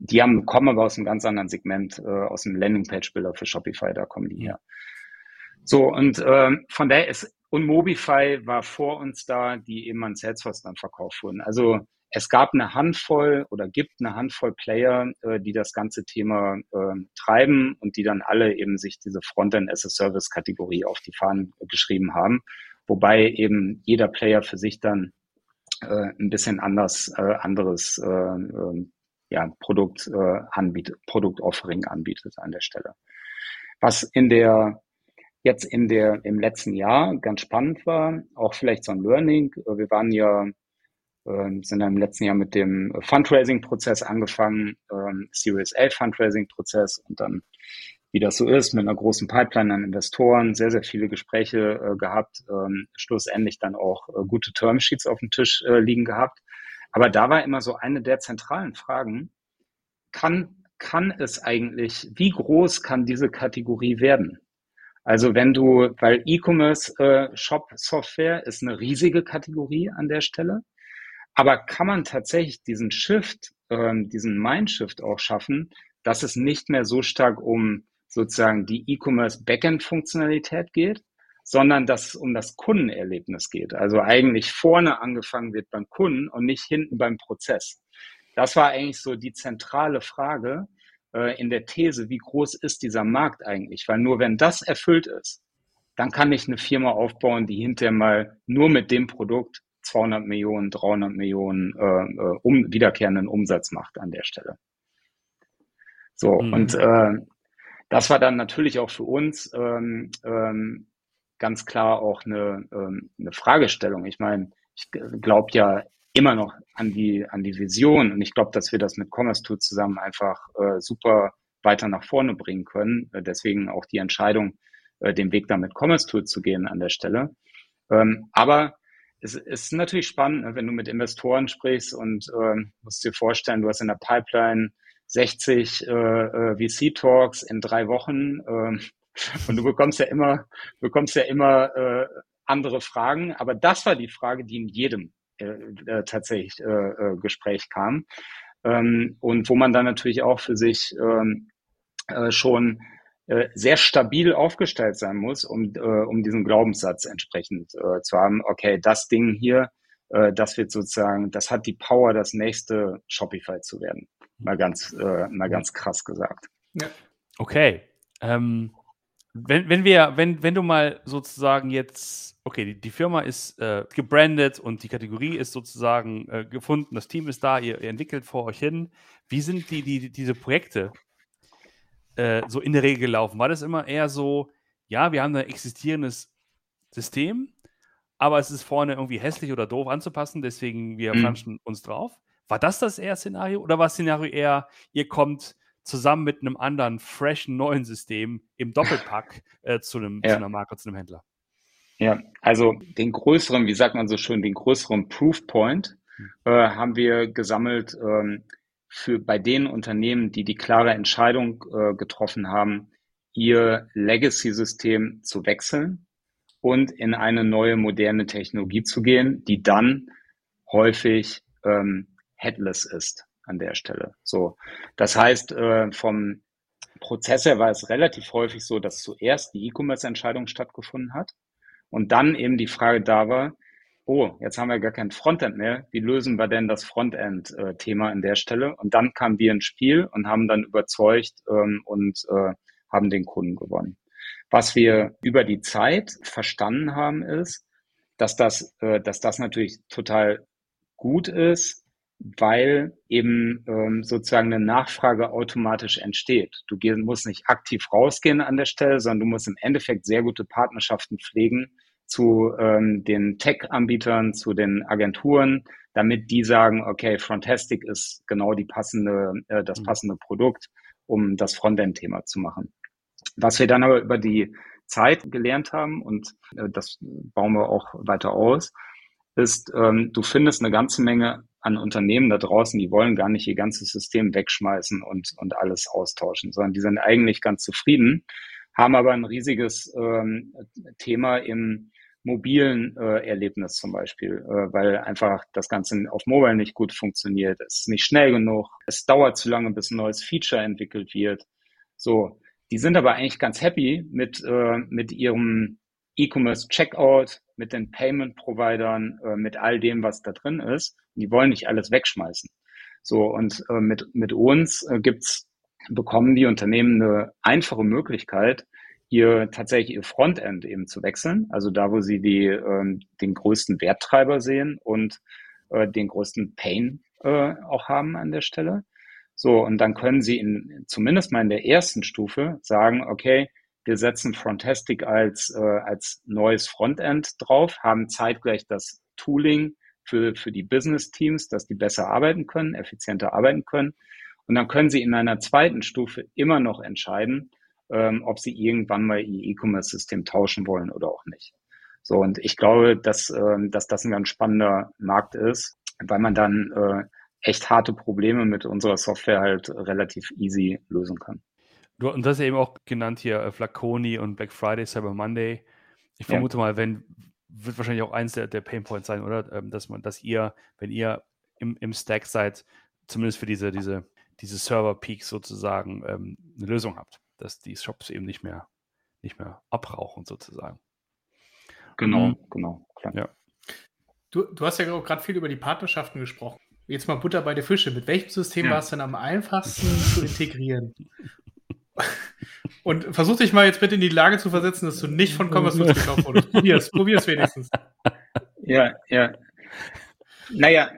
Ähm, die haben, kommen aber aus einem ganz anderen Segment, äh, aus dem Landingpage-Builder für Shopify, da kommen die her. So, und äh, von daher ist, und Mobify war vor uns da, die eben an Salesforce dann verkauft wurden. Also es gab eine Handvoll oder gibt eine Handvoll Player, äh, die das ganze Thema äh, treiben und die dann alle eben sich diese Frontend as a Service Kategorie auf die Fahnen geschrieben haben. Wobei eben jeder Player für sich dann äh, ein bisschen anders, äh, anderes äh, ähm, ja, Produkt äh, anbietet, Produktoffering anbietet an der Stelle. Was in der jetzt in der im letzten Jahr ganz spannend war, auch vielleicht so ein Learning. Äh, wir waren ja äh, sind im letzten Jahr mit dem Fundraising-Prozess angefangen, ähm, Series A Fundraising-Prozess und dann, wie das so ist, mit einer großen Pipeline an Investoren, sehr, sehr viele Gespräche äh, gehabt, ähm, schlussendlich dann auch äh, gute Termsheets auf dem Tisch äh, liegen gehabt. Aber da war immer so eine der zentralen Fragen, kann, kann es eigentlich, wie groß kann diese Kategorie werden? Also wenn du, weil E-Commerce äh, Shop Software ist eine riesige Kategorie an der Stelle, aber kann man tatsächlich diesen Shift, ähm, diesen Mindshift auch schaffen, dass es nicht mehr so stark um sozusagen die E-Commerce Backend Funktionalität geht, sondern dass es um das Kundenerlebnis geht. Also eigentlich vorne angefangen wird beim Kunden und nicht hinten beim Prozess. Das war eigentlich so die zentrale Frage äh, in der These, wie groß ist dieser Markt eigentlich? Weil nur wenn das erfüllt ist, dann kann ich eine Firma aufbauen, die hinterher mal nur mit dem Produkt 200 Millionen, 300 Millionen äh, äh, um, wiederkehrenden Umsatz macht an der Stelle. So, mhm. und äh, das war dann natürlich auch für uns ähm, ähm, ganz klar auch eine, ähm, eine Fragestellung. Ich meine, ich glaube ja immer noch an die, an die Vision und ich glaube, dass wir das mit Commerce Tool zusammen einfach äh, super weiter nach vorne bringen können. Äh, deswegen auch die Entscheidung, äh, den Weg da mit Commerce Tool zu gehen an der Stelle. Ähm, aber es, ist natürlich spannend, ne, wenn du mit Investoren sprichst und ähm, musst dir vorstellen, du hast in der Pipeline 60 äh, äh VC-Talks in drei Wochen äh, und du bekommst ja immer, bekommst ja immer äh, andere Fragen. Aber das war die Frage, die in jedem äh, äh, tatsächlich äh, äh, Gespräch kam ähm, und wo man dann natürlich auch für sich ähm, äh, schon äh, sehr stabil aufgestellt sein muss, um, äh, um diesen Glaubenssatz entsprechend äh, zu haben. Okay, das Ding hier, äh, das wird sozusagen, das hat die Power, das nächste Shopify zu werden. Mal ganz, äh, mal ganz krass gesagt. Ja. Okay. Ähm, wenn, wenn wir, wenn, wenn du mal sozusagen jetzt, okay, die, die Firma ist äh, gebrandet und die Kategorie ist sozusagen äh, gefunden, das Team ist da, ihr, ihr, entwickelt vor euch hin. Wie sind die, die, diese Projekte äh, so in der Regel gelaufen? War das immer eher so, ja, wir haben ein existierendes System, aber es ist vorne irgendwie hässlich oder doof anzupassen, deswegen wir mhm. uns drauf? War das das eher Szenario oder war das Szenario eher, ihr kommt zusammen mit einem anderen, freshen, neuen System im Doppelpack äh, zu, einem, ja. zu einer Marke, zu einem Händler? Ja, also den größeren, wie sagt man so schön, den größeren Proof Point hm. äh, haben wir gesammelt ähm, für bei den Unternehmen, die die klare Entscheidung äh, getroffen haben, ihr Legacy-System zu wechseln und in eine neue moderne Technologie zu gehen, die dann häufig ähm, headless ist an der Stelle. So, das heißt, äh, vom Prozess her war es relativ häufig so, dass zuerst die E-Commerce-Entscheidung stattgefunden hat und dann eben die Frage da war, oh, jetzt haben wir gar kein Frontend mehr. Wie lösen wir denn das Frontend-Thema an der Stelle? Und dann kamen wir ins Spiel und haben dann überzeugt ähm, und äh, haben den Kunden gewonnen. Was wir über die Zeit verstanden haben, ist, dass das, äh, dass das natürlich total gut ist, weil eben ähm, sozusagen eine Nachfrage automatisch entsteht. Du gehen, musst nicht aktiv rausgehen an der Stelle, sondern du musst im Endeffekt sehr gute Partnerschaften pflegen zu ähm, den Tech-Anbietern, zu den Agenturen, damit die sagen, okay, Frontastic ist genau die passende, äh, das mhm. passende Produkt, um das Frontend-Thema zu machen. Was wir dann aber über die Zeit gelernt haben, und äh, das bauen wir auch weiter aus, ist, ähm, du findest eine ganze Menge an Unternehmen da draußen, die wollen gar nicht ihr ganzes System wegschmeißen und, und alles austauschen, sondern die sind eigentlich ganz zufrieden, haben aber ein riesiges ähm, Thema im mobilen äh, Erlebnis zum Beispiel, äh, weil einfach das Ganze auf Mobile nicht gut funktioniert, es ist nicht schnell genug, es dauert zu lange, bis ein neues Feature entwickelt wird. So, die sind aber eigentlich ganz happy mit, äh, mit ihrem E-Commerce Checkout, mit den Payment-Providern, äh, mit all dem, was da drin ist. Die wollen nicht alles wegschmeißen. So, und äh, mit, mit uns äh, gibt's, bekommen die Unternehmen eine einfache Möglichkeit, ihr tatsächlich ihr Frontend eben zu wechseln. Also da, wo sie die, äh, den größten Werttreiber sehen und äh, den größten Pain äh, auch haben an der Stelle. So, und dann können sie in, zumindest mal in der ersten Stufe sagen, okay, wir setzen Frontastic als, äh, als neues Frontend drauf, haben zeitgleich das Tooling für, für die Business-Teams, dass die besser arbeiten können, effizienter arbeiten können. Und dann können sie in einer zweiten Stufe immer noch entscheiden, ähm, ob sie irgendwann mal ihr E-Commerce-System tauschen wollen oder auch nicht. So, und ich glaube, dass, äh, dass das ein ganz spannender Markt ist, weil man dann äh, echt harte Probleme mit unserer Software halt relativ easy lösen kann. Du, und das ist eben auch genannt hier äh, Flaconi und Black Friday, Cyber Monday. Ich vermute ja. mal, wenn, wird wahrscheinlich auch eins der, der Painpoints sein, oder? Ähm, dass man, dass ihr, wenn ihr im, im Stack seid, zumindest für diese, diese, diese Server-Peaks sozusagen ähm, eine Lösung habt, dass die Shops eben nicht mehr, nicht mehr abrauchen, sozusagen. Genau, mhm. genau, klar. Ja. Du, du hast ja gerade viel über die Partnerschaften gesprochen. Jetzt mal Butter bei der Fische. Mit welchem System ja. war es denn am einfachsten zu integrieren? Und versuch dich mal jetzt bitte in die Lage zu versetzen, dass du nicht von Commerce gekauft wurdest. Probier's, probier's wenigstens. Ja, ja. Naja,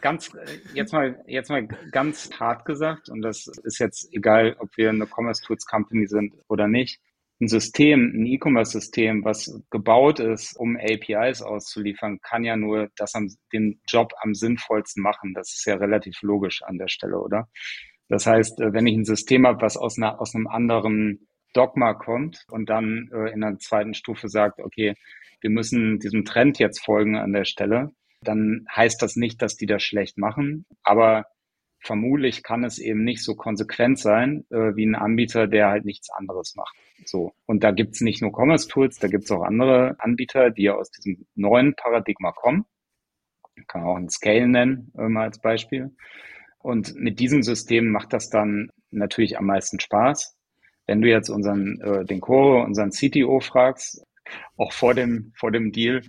ganz, jetzt mal, jetzt mal ganz hart gesagt, und das ist jetzt egal, ob wir eine Commerce Tools Company sind oder nicht. Ein System, ein E-Commerce-System, was gebaut ist, um APIs auszuliefern, kann ja nur das am, den Job am sinnvollsten machen. Das ist ja relativ logisch an der Stelle, oder? Das heißt, äh, wenn ich ein System habe, was aus, einer, aus einem anderen Dogma kommt und dann äh, in der zweiten Stufe sagt, okay, wir müssen diesem Trend jetzt folgen an der Stelle, dann heißt das nicht, dass die das schlecht machen, aber vermutlich kann es eben nicht so konsequent sein äh, wie ein Anbieter, der halt nichts anderes macht. So. Und da gibt's nicht nur Commerce Tools, da gibt's auch andere Anbieter, die ja aus diesem neuen Paradigma kommen. kann man auch ein Scale nennen, mal als Beispiel. Und mit diesem System macht das dann natürlich am meisten Spaß. Wenn du jetzt unseren, äh, den Choro, unseren CTO fragst, auch vor dem, vor dem Deal,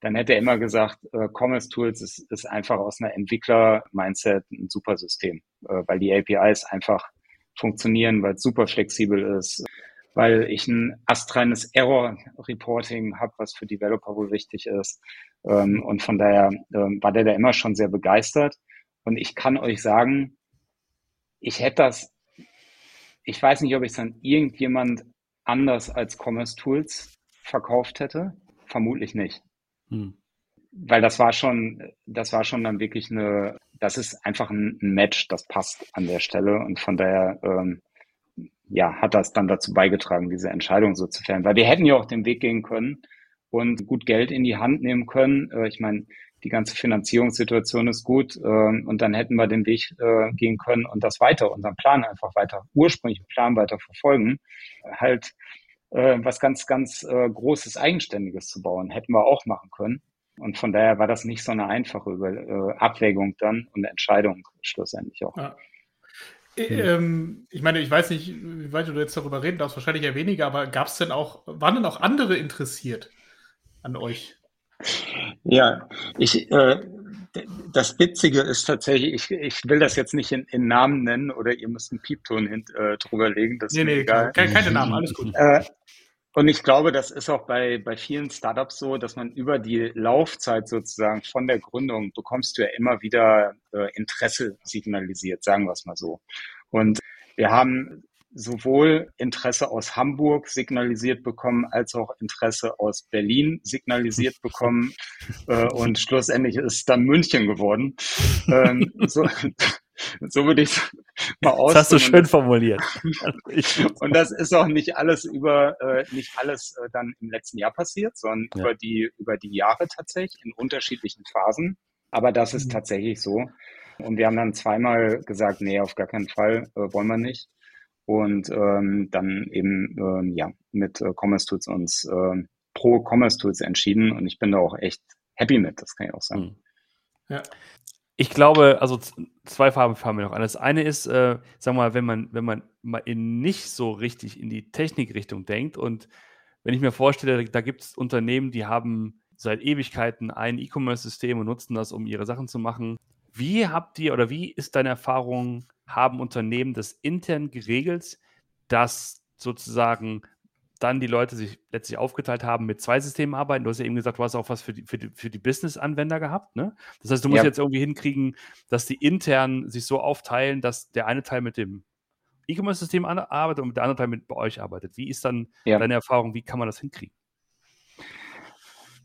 dann hätte er immer gesagt, äh, Commerce Tools ist, ist einfach aus einer Entwickler-Mindset ein super System, äh, weil die APIs einfach funktionieren, weil es super flexibel ist, weil ich ein astreines Error-Reporting habe, was für Developer wohl wichtig ist. Ähm, und von daher ähm, war der da immer schon sehr begeistert. Und ich kann euch sagen, ich hätte das, ich weiß nicht, ob ich es an irgendjemand anders als Commerce Tools verkauft hätte. Vermutlich nicht. Hm. Weil das war schon, das war schon dann wirklich eine, das ist einfach ein, Match, das passt an der Stelle. Und von daher, ähm, ja, hat das dann dazu beigetragen, diese Entscheidung so zu fällen. Weil wir hätten ja auch den Weg gehen können und gut Geld in die Hand nehmen können. Äh, ich meine, die ganze Finanzierungssituation ist gut äh, und dann hätten wir den Weg äh, gehen können und das weiter, unseren Plan einfach weiter, ursprünglichen Plan weiter verfolgen. Halt äh, was ganz, ganz äh, Großes, Eigenständiges zu bauen, hätten wir auch machen können. Und von daher war das nicht so eine einfache Über äh, Abwägung dann und Entscheidung schlussendlich auch. Ja. Ähm, ich meine, ich weiß nicht, wie weit du jetzt darüber reden darfst, wahrscheinlich eher weniger, aber gab es denn auch, waren denn auch andere interessiert an euch? Ja, ich, äh, das Witzige ist tatsächlich, ich, ich will das jetzt nicht in, in Namen nennen oder ihr müsst einen Piepton hint, äh, drüber legen. Das nee, nee, egal. Keine, keine Namen, alles gut. Äh, und ich glaube, das ist auch bei, bei vielen Startups so, dass man über die Laufzeit sozusagen von der Gründung bekommst du ja immer wieder äh, Interesse signalisiert, sagen wir es mal so. Und wir haben sowohl Interesse aus Hamburg signalisiert bekommen, als auch Interesse aus Berlin signalisiert bekommen. äh, und schlussendlich ist es dann München geworden. Ähm, so, so würde ich mal aus. Das hast du schön formuliert. und das ist auch nicht alles über, äh, nicht alles äh, dann im letzten Jahr passiert, sondern ja. über die, über die Jahre tatsächlich in unterschiedlichen Phasen. Aber das ist mhm. tatsächlich so. Und wir haben dann zweimal gesagt, nee, auf gar keinen Fall, äh, wollen wir nicht und ähm, dann eben ähm, ja mit äh, Commerce Tools uns äh, pro Commerce Tools entschieden und ich bin da auch echt happy mit, das kann ich auch sagen. Mhm. Ja. Ich glaube, also zwei Farben haben wir noch an. Das eine ist, äh, sag mal, wenn man, wenn man mal in nicht so richtig in die Technikrichtung denkt und wenn ich mir vorstelle, da gibt es Unternehmen, die haben seit Ewigkeiten ein E-Commerce-System und nutzen das, um ihre Sachen zu machen. Wie habt ihr oder wie ist deine Erfahrung haben Unternehmen das intern geregelt, dass sozusagen dann die Leute sich letztlich aufgeteilt haben, mit zwei Systemen arbeiten. Du hast ja eben gesagt, du hast auch was für die, für die, für die Business-Anwender gehabt. Ne? Das heißt, du musst ja. jetzt irgendwie hinkriegen, dass die intern sich so aufteilen, dass der eine Teil mit dem E-Commerce-System arbeitet und der andere Teil mit bei euch arbeitet. Wie ist dann ja. deine Erfahrung? Wie kann man das hinkriegen?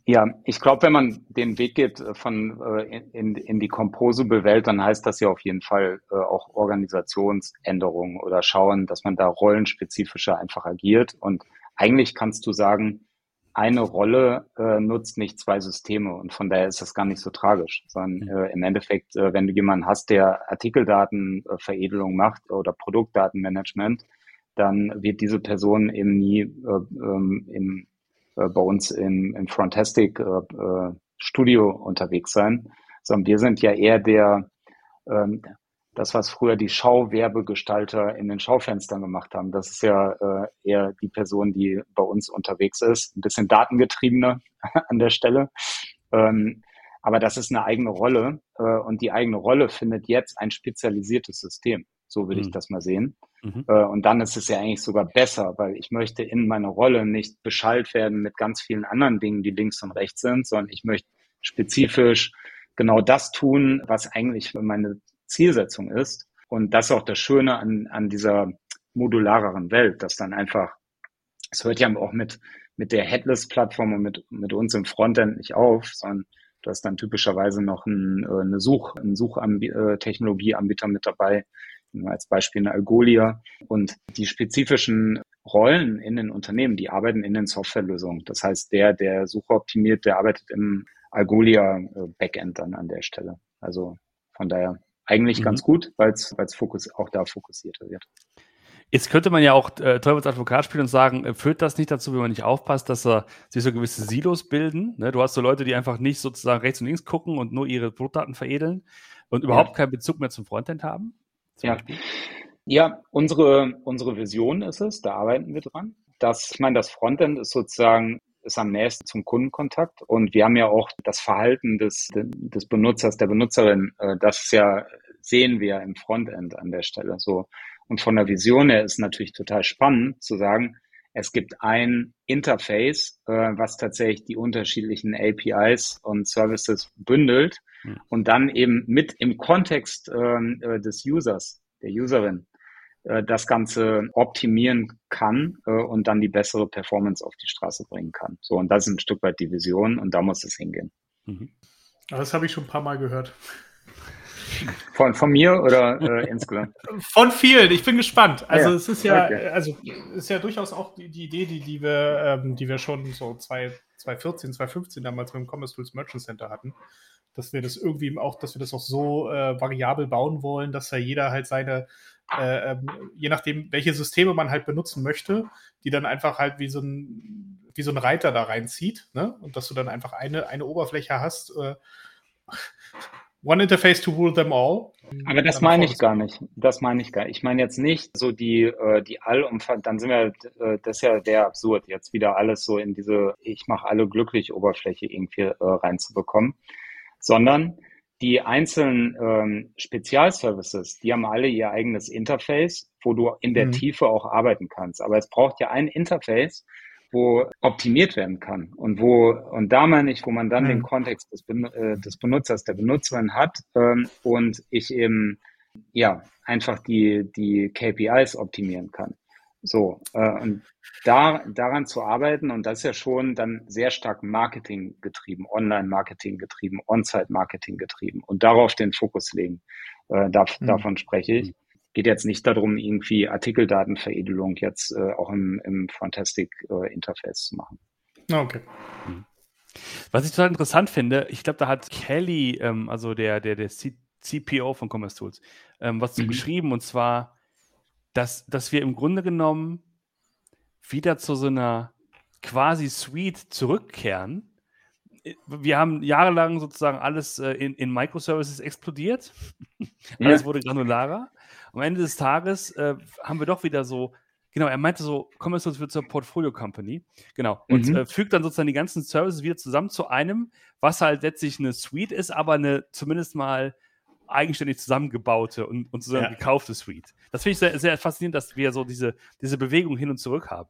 Ja, ich glaube, wenn man den Weg geht äh, von äh, in, in die Composable Welt, dann heißt das ja auf jeden Fall äh, auch Organisationsänderungen oder schauen, dass man da rollenspezifischer einfach agiert. Und eigentlich kannst du sagen, eine Rolle äh, nutzt nicht zwei Systeme und von daher ist das gar nicht so tragisch, sondern äh, im Endeffekt, äh, wenn du jemanden hast, der Artikeldatenveredelung macht oder Produktdatenmanagement, dann wird diese Person eben nie äh, ähm, im äh, bei uns im, im Frontastic äh, äh, Studio unterwegs sein, sondern wir sind ja eher der, ähm, das, was früher die Schauwerbegestalter in den Schaufenstern gemacht haben. Das ist ja äh, eher die Person, die bei uns unterwegs ist. Ein bisschen datengetriebener an der Stelle. Ähm, aber das ist eine eigene Rolle äh, und die eigene Rolle findet jetzt ein spezialisiertes System. So würde mhm. ich das mal sehen. Mhm. Äh, und dann ist es ja eigentlich sogar besser, weil ich möchte in meiner Rolle nicht beschallt werden mit ganz vielen anderen Dingen, die links und rechts sind, sondern ich möchte spezifisch genau das tun, was eigentlich meine Zielsetzung ist. Und das ist auch das Schöne an, an dieser modulareren Welt, dass dann einfach, es hört ja auch mit, mit der Headless-Plattform und mit, mit uns im Frontend nicht auf, sondern du hast dann typischerweise noch ein, äh, eine Such, einen Suchtechnologieanbieter mit dabei, als Beispiel eine Algolia. Und die spezifischen Rollen in den Unternehmen, die arbeiten in den Softwarelösungen. Das heißt, der, der Suche optimiert, der arbeitet im Algolia äh, Backend dann an der Stelle. Also von daher eigentlich mhm. ganz gut, weil es Fokus auch da fokussierter wird. Jetzt könnte man ja auch äh, Teufels Advokat spielen und sagen, äh, führt das nicht dazu, wenn man nicht aufpasst, dass äh, sich so gewisse Silos bilden? Ne? Du hast so Leute, die einfach nicht sozusagen rechts und links gucken und nur ihre Produktdaten veredeln und überhaupt ja. keinen Bezug mehr zum Frontend haben? Ja. ja, unsere, unsere Vision ist es, da arbeiten wir dran. Das, ich meine, das Frontend ist sozusagen ist am nächsten zum Kundenkontakt. Und wir haben ja auch das Verhalten des, des Benutzers, der Benutzerin, äh, das ja sehen wir im Frontend an der Stelle. So. Und von der Vision her ist natürlich total spannend zu sagen, es gibt ein Interface, äh, was tatsächlich die unterschiedlichen APIs und Services bündelt mhm. und dann eben mit im Kontext ähm, äh, des Users, der Userin, äh, das Ganze optimieren kann äh, und dann die bessere Performance auf die Straße bringen kann. So, und das ist ein Stück weit die Vision und da muss es hingehen. Mhm. das habe ich schon ein paar Mal gehört. Von, von mir oder äh, insgesamt? Von vielen, ich bin gespannt. Also ja, es ist ja, okay. also ist ja durchaus auch die, die Idee, die, die wir, ähm, die wir schon so 2014, 2015 damals mit dem Commerce Tools Merchant Center hatten, dass wir das irgendwie auch, dass wir das auch so äh, variabel bauen wollen, dass ja jeder halt seine, äh, ähm, je nachdem, welche Systeme man halt benutzen möchte, die dann einfach halt wie so ein, wie so ein Reiter da reinzieht, ne? Und dass du dann einfach eine, eine Oberfläche hast. Äh, One Interface to rule them all. Aber das meine ich gar nicht. Das meine ich gar nicht. Ich meine jetzt nicht so die, äh, die allumfassend, dann sind wir, äh, das ist ja sehr absurd, jetzt wieder alles so in diese, ich mache alle glücklich Oberfläche irgendwie äh, reinzubekommen, sondern die einzelnen ähm, Spezialservices, die haben alle ihr eigenes Interface, wo du in der mhm. Tiefe auch arbeiten kannst. Aber es braucht ja ein Interface, wo optimiert werden kann und wo, und da meine ich, wo man dann mhm. den Kontext des, äh, des, Benutzers, der Benutzerin hat ähm, und ich eben, ja, einfach die, die KPIs optimieren kann. So, äh, und da, daran zu arbeiten, und das ist ja schon dann sehr stark Marketing getrieben, Online-Marketing getrieben, On-Site-Marketing getrieben und darauf den Fokus legen. Äh, da, mhm. Davon spreche ich. Geht jetzt nicht darum, irgendwie Artikeldatenveredelung jetzt äh, auch im, im Fantastic-Interface äh, zu machen. Okay. Mhm. Was ich total interessant finde, ich glaube, da hat Kelly, ähm, also der, der, der C CPO von Commerce Tools, ähm, was mhm. geschrieben und zwar, dass, dass wir im Grunde genommen wieder zu so einer quasi Suite zurückkehren. Wir haben jahrelang sozusagen alles äh, in, in Microservices explodiert. Ja. alles wurde granularer. Am Ende des Tages äh, haben wir doch wieder so, genau, er meinte so, Commerce wird zur Portfolio Company. Genau. Und mhm. äh, fügt dann sozusagen die ganzen Services wieder zusammen zu einem, was halt letztlich eine Suite ist, aber eine zumindest mal eigenständig zusammengebaute und, und sozusagen ja. gekaufte Suite. Das finde ich sehr, sehr faszinierend, dass wir so diese, diese Bewegung hin und zurück haben.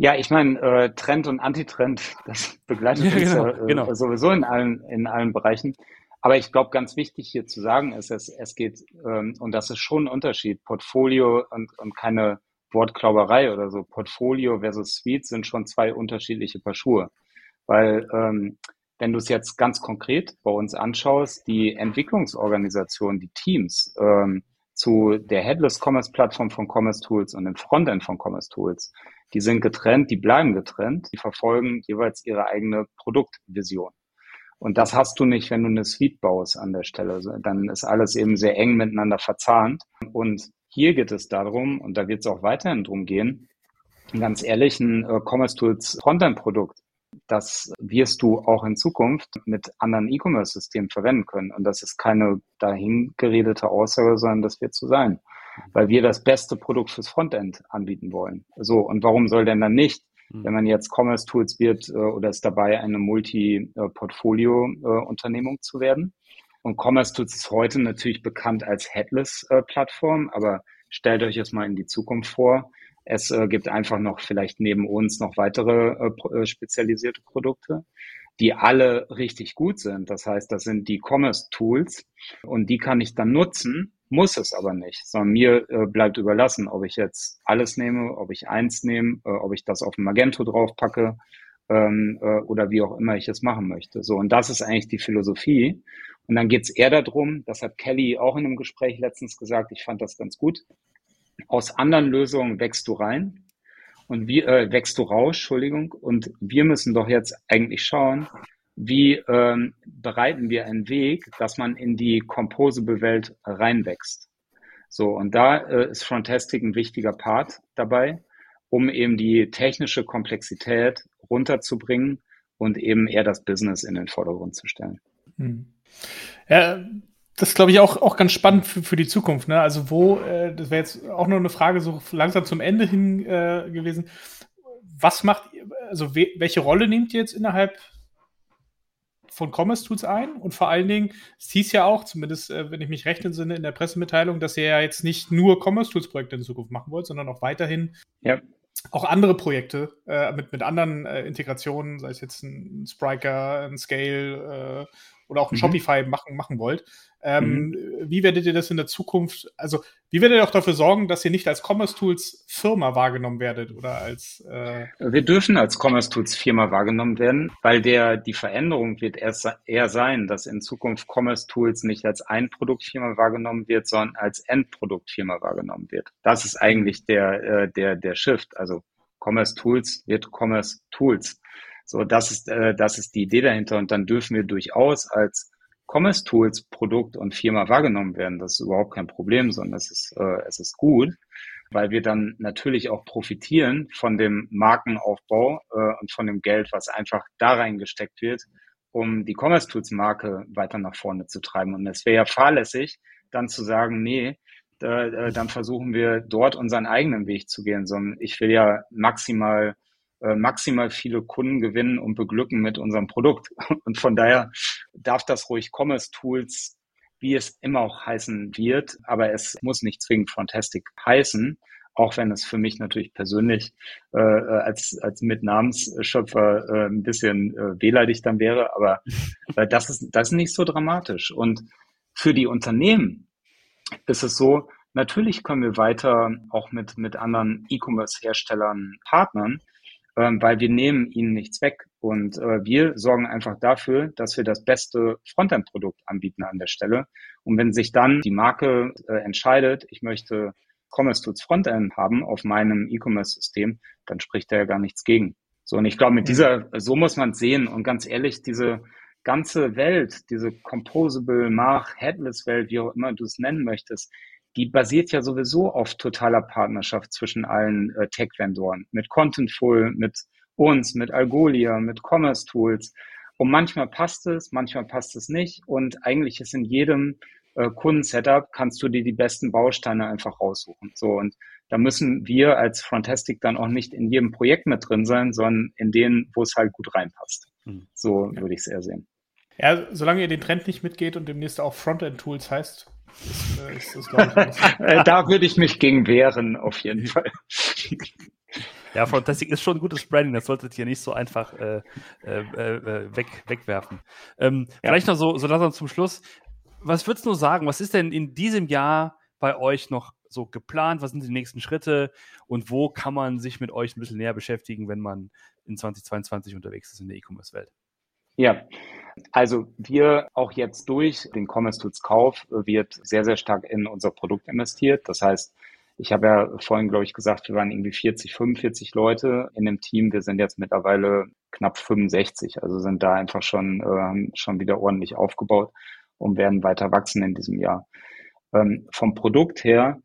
Ja, ich meine, äh, Trend und Antitrend, das begleitet ja, uns genau, ja, äh, genau. sowieso in allen, in allen Bereichen. Aber ich glaube, ganz wichtig hier zu sagen ist, es, es geht, ähm, und das ist schon ein Unterschied, Portfolio und, und keine Wortklauberei oder so. Portfolio versus Suite sind schon zwei unterschiedliche Paar Schuhe. Weil ähm, wenn du es jetzt ganz konkret bei uns anschaust, die Entwicklungsorganisation, die Teams ähm, zu der Headless Commerce Plattform von Commerce Tools und dem Frontend von Commerce Tools, die sind getrennt, die bleiben getrennt, die verfolgen jeweils ihre eigene Produktvision. Und das hast du nicht, wenn du eine Suite baust an der Stelle. Dann ist alles eben sehr eng miteinander verzahnt. Und hier geht es darum, und da wird es auch weiterhin drum gehen, ganz ehrlich, ein äh, Commerce Tools Frontend-Produkt das wirst du auch in Zukunft mit anderen E-Commerce-Systemen verwenden können. Und das ist keine dahingeredete Aussage, sondern das wird so sein, weil wir das beste Produkt fürs Frontend anbieten wollen. So, und warum soll denn dann nicht, hm. wenn man jetzt Commerce Tools wird äh, oder ist dabei, eine Multi-Portfolio-Unternehmung zu werden? Und Commerce Tools ist heute natürlich bekannt als Headless-Plattform, aber stellt euch das mal in die Zukunft vor. Es äh, gibt einfach noch vielleicht neben uns noch weitere äh, äh, spezialisierte Produkte, die alle richtig gut sind. Das heißt, das sind die Commerce Tools und die kann ich dann nutzen, muss es aber nicht, sondern mir äh, bleibt überlassen, ob ich jetzt alles nehme, ob ich eins nehme, äh, ob ich das auf ein Magento draufpacke ähm, äh, oder wie auch immer ich es machen möchte. So, und das ist eigentlich die Philosophie. Und dann geht es eher darum, das hat Kelly auch in einem Gespräch letztens gesagt, ich fand das ganz gut, aus anderen Lösungen wächst du rein und wie äh, wächst du raus, Entschuldigung. Und wir müssen doch jetzt eigentlich schauen, wie ähm, bereiten wir einen Weg, dass man in die Composable-Welt reinwächst. So, und da äh, ist Frontastic ein wichtiger Part dabei, um eben die technische Komplexität runterzubringen und eben eher das Business in den Vordergrund zu stellen. Hm. Ja, das glaube ich, auch, auch ganz spannend für, für die Zukunft. Ne? Also wo, äh, das wäre jetzt auch noch eine Frage so langsam zum Ende hin äh, gewesen. Was macht, also we welche Rolle nehmt ihr jetzt innerhalb von Commerce Tools ein? Und vor allen Dingen, es hieß ja auch, zumindest äh, wenn ich mich recht entsinne in der Pressemitteilung, dass ihr ja jetzt nicht nur Commerce Tools Projekte in Zukunft machen wollt, sondern auch weiterhin ja. auch andere Projekte äh, mit, mit anderen äh, Integrationen, sei es jetzt ein Spriker, ein Scale äh, oder auch ein mhm. Shopify machen, machen wollt. Ähm, mhm. Wie werdet ihr das in der Zukunft, also wie werdet ihr auch dafür sorgen, dass ihr nicht als Commerce Tools Firma wahrgenommen werdet oder als äh Wir dürfen als Commerce Tools Firma wahrgenommen werden, weil der die Veränderung wird erst eher sein, dass in Zukunft Commerce Tools nicht als ein Produktfirma wahrgenommen wird, sondern als Endproduktfirma wahrgenommen wird. Das ist eigentlich der äh, der der Shift. Also Commerce Tools wird Commerce Tools. So, das ist, äh, das ist die Idee dahinter. Und dann dürfen wir durchaus als Commerce Tools Produkt und Firma wahrgenommen werden. Das ist überhaupt kein Problem, sondern es ist, äh, es ist gut, weil wir dann natürlich auch profitieren von dem Markenaufbau äh, und von dem Geld, was einfach da reingesteckt wird, um die Commerce Tools Marke weiter nach vorne zu treiben. Und es wäre ja fahrlässig, dann zu sagen, nee, äh, dann versuchen wir dort unseren eigenen Weg zu gehen, sondern ich will ja maximal maximal viele Kunden gewinnen und beglücken mit unserem Produkt. Und von daher darf das ruhig Commerce Tools, wie es immer auch heißen wird, aber es muss nicht zwingend Frontastic heißen, auch wenn es für mich natürlich persönlich äh, als, als Mitnamensschöpfer äh, ein bisschen äh, wehleidig dann wäre, aber äh, das, ist, das ist nicht so dramatisch. Und für die Unternehmen ist es so, natürlich können wir weiter auch mit, mit anderen E-Commerce-Herstellern partnern, weil wir nehmen ihnen nichts weg. Und äh, wir sorgen einfach dafür, dass wir das beste Frontend-Produkt anbieten an der Stelle. Und wenn sich dann die Marke äh, entscheidet, ich möchte Commerce Tools Frontend haben auf meinem E-Commerce-System, dann spricht da ja gar nichts gegen. So, und ich glaube, mit dieser, so muss man es sehen. Und ganz ehrlich, diese ganze Welt, diese Composable, Mach, Headless-Welt, wie auch immer du es nennen möchtest, die basiert ja sowieso auf totaler Partnerschaft zwischen allen äh, Tech-Vendoren, mit Contentful, mit uns, mit Algolia, mit Commerce Tools. Und manchmal passt es, manchmal passt es nicht. Und eigentlich ist in jedem äh, Kundensetup kannst du dir die besten Bausteine einfach raussuchen. So und da müssen wir als Frontastic dann auch nicht in jedem Projekt mit drin sein, sondern in denen, wo es halt gut reinpasst. Mhm. So würde ich es eher sehen. Ja, solange ihr den Trend nicht mitgeht und demnächst auch Frontend-Tools heißt, ist, ist, äh, da würde ich mich gegen wehren, auf jeden Fall. Ja, Fantastic ist schon ein gutes Branding, das solltet ihr nicht so einfach äh, äh, äh, weg, wegwerfen. Ähm, ja. Vielleicht noch so, so langsam zum Schluss. Was würdest du sagen, was ist denn in diesem Jahr bei euch noch so geplant? Was sind die nächsten Schritte und wo kann man sich mit euch ein bisschen näher beschäftigen, wenn man in 2022 unterwegs ist in der E-Commerce-Welt? Ja, also wir auch jetzt durch den Commerce Tools Kauf wird sehr, sehr stark in unser Produkt investiert. Das heißt, ich habe ja vorhin, glaube ich, gesagt, wir waren irgendwie 40, 45 Leute in dem Team. Wir sind jetzt mittlerweile knapp 65, also sind da einfach schon, äh, schon wieder ordentlich aufgebaut und werden weiter wachsen in diesem Jahr. Ähm, vom Produkt her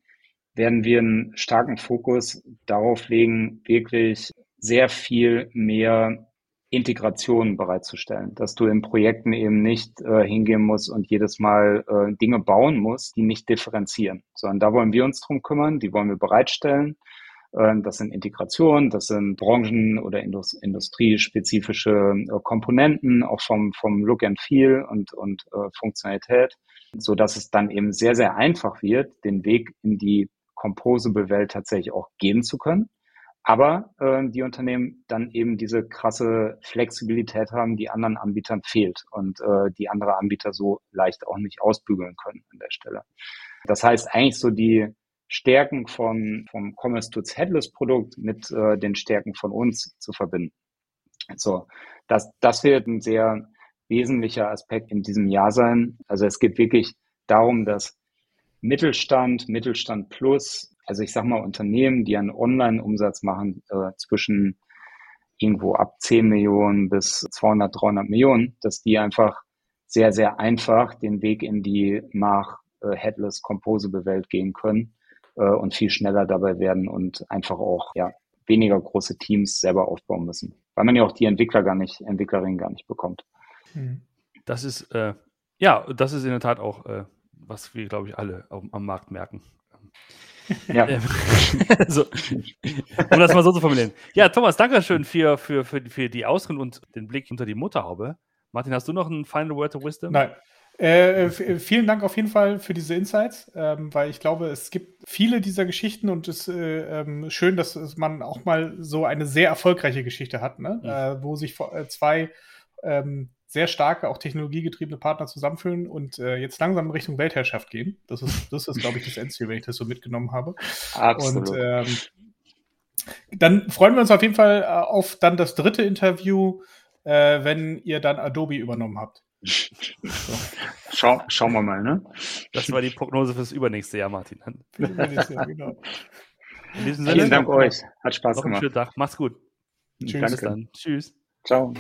werden wir einen starken Fokus darauf legen, wirklich sehr viel mehr Integration bereitzustellen, dass du in Projekten eben nicht äh, hingehen musst und jedes Mal äh, Dinge bauen musst, die nicht differenzieren, sondern da wollen wir uns drum kümmern, die wollen wir bereitstellen. Ähm, das sind Integrationen, das sind branchen- oder industriespezifische äh, Komponenten, auch vom, vom Look and Feel und, und äh, Funktionalität, so dass es dann eben sehr, sehr einfach wird, den Weg in die Composable-Welt tatsächlich auch gehen zu können. Aber äh, die Unternehmen dann eben diese krasse Flexibilität haben, die anderen Anbietern fehlt und äh, die andere Anbieter so leicht auch nicht ausbügeln können an der Stelle. Das heißt eigentlich so die Stärken von, vom Commerce Tools Headless Produkt mit äh, den Stärken von uns zu verbinden. So, das, das wird ein sehr wesentlicher Aspekt in diesem Jahr sein. Also es geht wirklich darum, dass Mittelstand, Mittelstand Plus, also ich sag mal Unternehmen, die einen Online-Umsatz machen äh, zwischen irgendwo ab 10 Millionen bis 200, 300 Millionen, dass die einfach sehr, sehr einfach den Weg in die nach äh, Headless Composable Welt gehen können äh, und viel schneller dabei werden und einfach auch ja, weniger große Teams selber aufbauen müssen. Weil man ja auch die Entwickler gar nicht, Entwicklerinnen gar nicht bekommt. Hm. Das ist, äh, ja, das ist in der Tat auch, äh, was wir, glaube ich, alle am, am Markt merken. Ja. Ähm, so, um das mal so zu formulieren. Ja, Thomas, danke schön für, für, für, für die Ausreden und den Blick hinter die Mutterhaube. Martin, hast du noch ein Final Word of Wisdom? Nein, äh, äh, vielen Dank auf jeden Fall für diese Insights, ähm, weil ich glaube, es gibt viele dieser Geschichten und es ist äh, ähm, schön, dass man auch mal so eine sehr erfolgreiche Geschichte hat, ne? Mhm. Äh, wo sich äh, zwei ähm, sehr starke, auch technologiegetriebene Partner zusammenführen und äh, jetzt langsam in Richtung Weltherrschaft gehen. Das ist, das ist glaube ich, das Endziel, wenn ich das so mitgenommen habe. Absolut. Und ähm, dann freuen wir uns auf jeden Fall auf dann das dritte Interview, wenn ihr dann Adobe übernommen habt. Schau, schauen wir mal, ne? Das war die Prognose fürs übernächste Jahr, Martin. genau. Vielen Dank euch. Hat Spaß gemacht. Schönen Tag. Mach's gut. Tschüss. Danke. dann. Tschüss. Ciao.